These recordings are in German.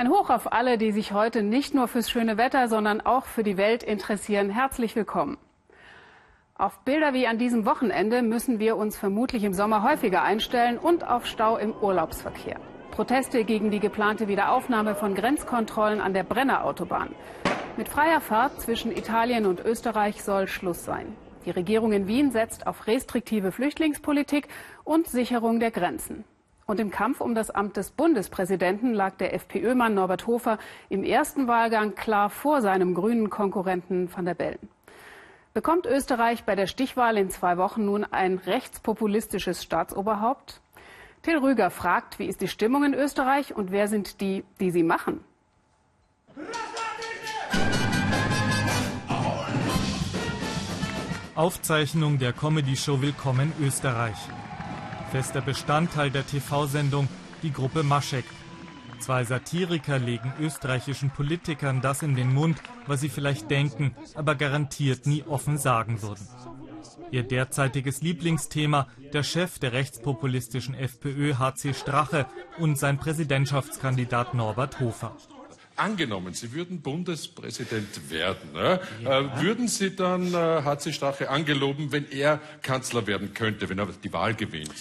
Ein Hoch auf alle, die sich heute nicht nur fürs schöne Wetter, sondern auch für die Welt interessieren. Herzlich willkommen. Auf Bilder wie an diesem Wochenende müssen wir uns vermutlich im Sommer häufiger einstellen und auf Stau im Urlaubsverkehr. Proteste gegen die geplante Wiederaufnahme von Grenzkontrollen an der Brenner Autobahn. Mit freier Fahrt zwischen Italien und Österreich soll Schluss sein. Die Regierung in Wien setzt auf restriktive Flüchtlingspolitik und Sicherung der Grenzen. Und im Kampf um das Amt des Bundespräsidenten lag der FPÖ-Mann Norbert Hofer im ersten Wahlgang klar vor seinem grünen Konkurrenten van der Bellen. Bekommt Österreich bei der Stichwahl in zwei Wochen nun ein rechtspopulistisches Staatsoberhaupt? Till Rüger fragt, wie ist die Stimmung in Österreich und wer sind die, die sie machen? Aufzeichnung der Comedy-Show Willkommen Österreich. Fester Bestandteil der TV-Sendung die Gruppe Maschek. Zwei Satiriker legen österreichischen Politikern das in den Mund, was sie vielleicht denken, aber garantiert nie offen sagen würden. Ihr derzeitiges Lieblingsthema, der Chef der rechtspopulistischen FPÖ HC Strache und sein Präsidentschaftskandidat Norbert Hofer. Angenommen, Sie würden Bundespräsident werden, ne? ja. äh, würden Sie dann äh, HC Strache angeloben, wenn er Kanzler werden könnte, wenn er die Wahl gewinnt?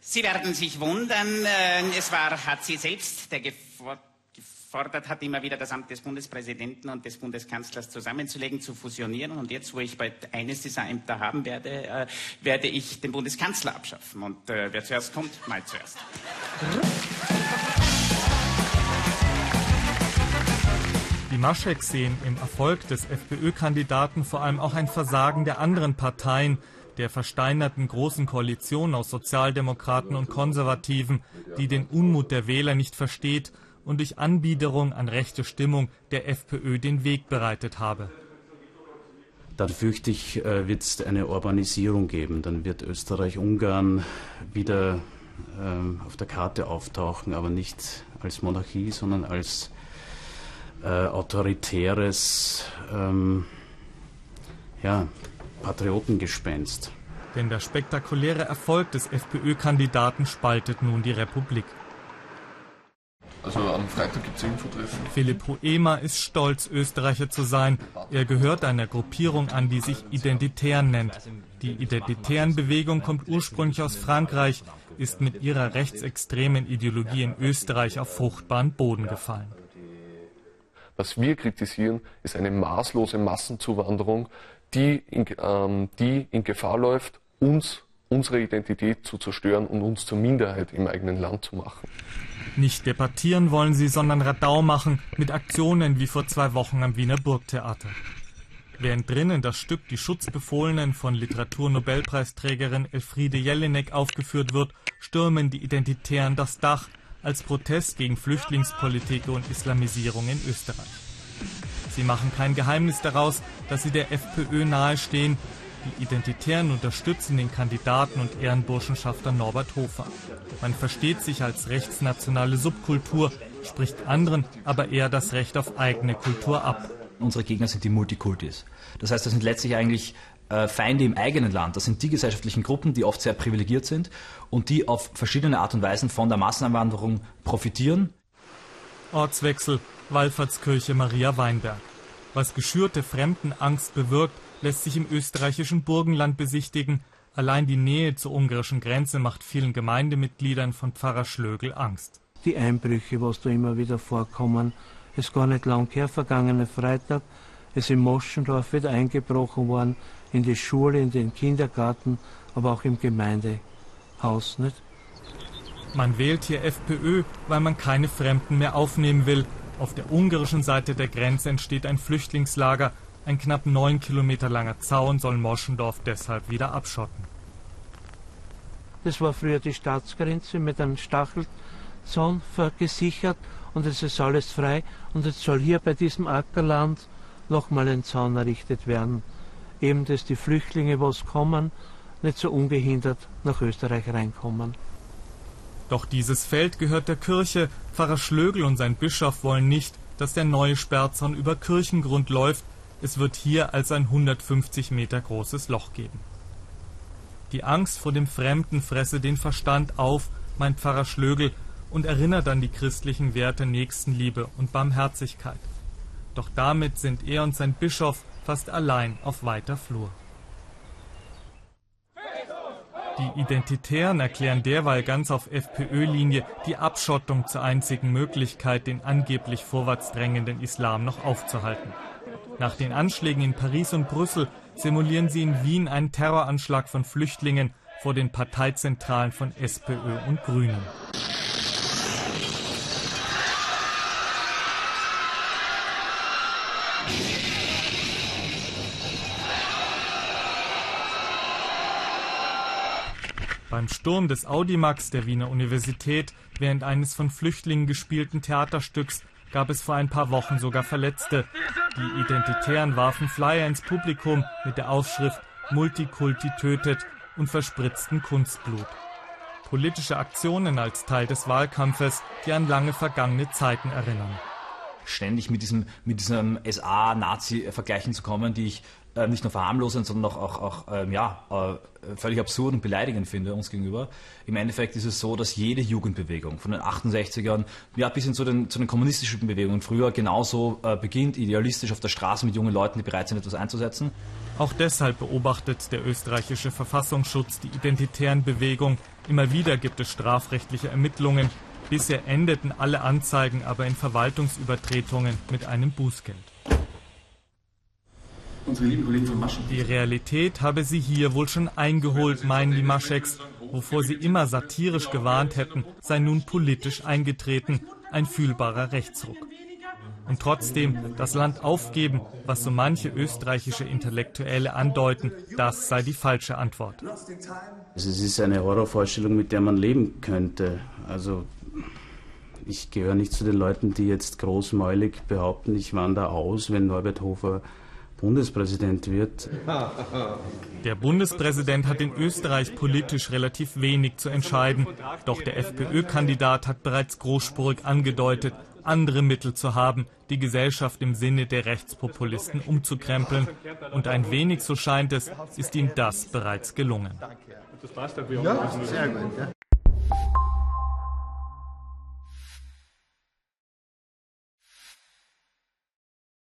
Sie werden sich wundern, äh, es war HC selbst, der gefordert hat, immer wieder das Amt des Bundespräsidenten und des Bundeskanzlers zusammenzulegen, zu fusionieren. Und jetzt, wo ich bald eines dieser Ämter haben werde, äh, werde ich den Bundeskanzler abschaffen. Und äh, wer zuerst kommt, mal zuerst. Die Maschek sehen im Erfolg des FPÖ-Kandidaten vor allem auch ein Versagen der anderen Parteien, der versteinerten großen Koalition aus Sozialdemokraten und Konservativen, die den Unmut der Wähler nicht versteht und durch Anbiederung an rechte Stimmung der FPÖ den Weg bereitet habe. Dann fürchte ich, äh, wird es eine Urbanisierung geben. Dann wird Österreich-Ungarn wieder ähm, auf der Karte auftauchen, aber nicht als Monarchie, sondern als äh, autoritäres ähm, ja, Patriotengespenst. Denn der spektakuläre Erfolg des FPÖ-Kandidaten spaltet nun die Republik. Also am Freitag gibt es Infotreffen. Philipp Hoema ist stolz, Österreicher zu sein. Er gehört einer Gruppierung an, die sich Identitären nennt. Die Identitären Bewegung kommt ursprünglich aus Frankreich, ist mit ihrer rechtsextremen Ideologie in Österreich auf fruchtbaren Boden gefallen. Was wir kritisieren, ist eine maßlose Massenzuwanderung, die in, ähm, die in Gefahr läuft, uns, unsere Identität zu zerstören und uns zur Minderheit im eigenen Land zu machen. Nicht debattieren wollen sie, sondern Radau machen mit Aktionen wie vor zwei Wochen am Wiener Burgtheater. Während drinnen das Stück Die Schutzbefohlenen von Literaturnobelpreisträgerin Elfriede Jelinek aufgeführt wird, stürmen die Identitären das Dach als Protest gegen Flüchtlingspolitik und Islamisierung in Österreich. Sie machen kein Geheimnis daraus, dass sie der FPÖ nahestehen. Die Identitären unterstützen den Kandidaten und Ehrenburschenschafter Norbert Hofer. Man versteht sich als rechtsnationale Subkultur, spricht anderen aber eher das Recht auf eigene Kultur ab. Unsere Gegner sind die Multikultis. Das heißt, das sind letztlich eigentlich Feinde im eigenen Land. Das sind die gesellschaftlichen Gruppen, die oft sehr privilegiert sind und die auf verschiedene Art und Weisen von der Masseneinwanderung profitieren. Ortswechsel, Wallfahrtskirche Maria Weinberg. Was geschürte Fremdenangst bewirkt, lässt sich im österreichischen Burgenland besichtigen. Allein die Nähe zur ungarischen Grenze macht vielen Gemeindemitgliedern von Pfarrer Schlögel Angst. Die Einbrüche, was da immer wieder vorkommen, ist gar nicht lang her, vergangene Freitag, ist in Moschendorf wieder eingebrochen worden, in die Schule, in den Kindergarten, aber auch im Gemeindehaus, nicht? Man wählt hier FPÖ, weil man keine Fremden mehr aufnehmen will. Auf der ungarischen Seite der Grenze entsteht ein Flüchtlingslager. Ein knapp neun Kilometer langer Zaun soll Moschendorf deshalb wieder abschotten. Das war früher die Staatsgrenze mit einem Stachelzaun gesichert und es ist alles frei. Und jetzt soll hier bei diesem Ackerland nochmal ein Zaun errichtet werden. Eben, dass die Flüchtlinge, was kommen, nicht so ungehindert nach Österreich reinkommen. Doch dieses Feld gehört der Kirche. Pfarrer Schlögel und sein Bischof wollen nicht, dass der neue Sperrzaun über Kirchengrund läuft. Es wird hier als ein 150 Meter großes Loch geben. Die Angst vor dem Fremden fresse den Verstand auf, meint Pfarrer Schlögel, und erinnert an die christlichen Werte Nächstenliebe und Barmherzigkeit. Doch damit sind er und sein Bischof fast allein auf weiter Flur. Die Identitären erklären derweil ganz auf FPÖ-Linie die Abschottung zur einzigen Möglichkeit, den angeblich vorwärts drängenden Islam noch aufzuhalten. Nach den Anschlägen in Paris und Brüssel simulieren sie in Wien einen Terroranschlag von Flüchtlingen vor den Parteizentralen von SPÖ und Grünen. Beim Sturm des Audimax der Wiener Universität während eines von Flüchtlingen gespielten Theaterstücks gab es vor ein paar Wochen sogar Verletzte. Die Identitären warfen Flyer ins Publikum mit der Aufschrift Multikulti tötet und verspritzten Kunstblut. Politische Aktionen als Teil des Wahlkampfes, die an lange vergangene Zeiten erinnern ständig mit diesem, mit diesem SA-Nazi-Vergleichen zu kommen, die ich äh, nicht nur verharmlosend, sondern auch, auch, auch ähm, ja, äh, völlig absurd und beleidigend finde uns gegenüber. Im Endeffekt ist es so, dass jede Jugendbewegung von den 68ern ja, bis hin zu den, zu den kommunistischen Bewegungen früher genauso äh, beginnt, idealistisch auf der Straße mit jungen Leuten, die bereit sind, etwas einzusetzen. Auch deshalb beobachtet der österreichische Verfassungsschutz die identitären Bewegungen. Immer wieder gibt es strafrechtliche Ermittlungen. Bisher endeten alle Anzeigen aber in Verwaltungsübertretungen mit einem Bußgeld. Die Realität habe sie hier wohl schon eingeholt, meinen die Mascheks. Wovor sie immer satirisch gewarnt hätten, sei nun politisch eingetreten, ein fühlbarer Rechtsruck. Und trotzdem das Land aufgeben, was so manche österreichische Intellektuelle andeuten, das sei die falsche Antwort. Also es ist eine Horrorvorstellung, mit der man leben könnte. Also ich gehöre nicht zu den Leuten, die jetzt großmäulig behaupten, ich wandere aus, wenn Norbert Hofer Bundespräsident wird. Der Bundespräsident hat in Österreich politisch relativ wenig zu entscheiden. Doch der FPÖ-Kandidat hat bereits großspurig angedeutet, andere Mittel zu haben, die Gesellschaft im Sinne der Rechtspopulisten umzukrempeln. Und ein wenig, so scheint es, ist ihm das bereits gelungen. Ja, sehr gut.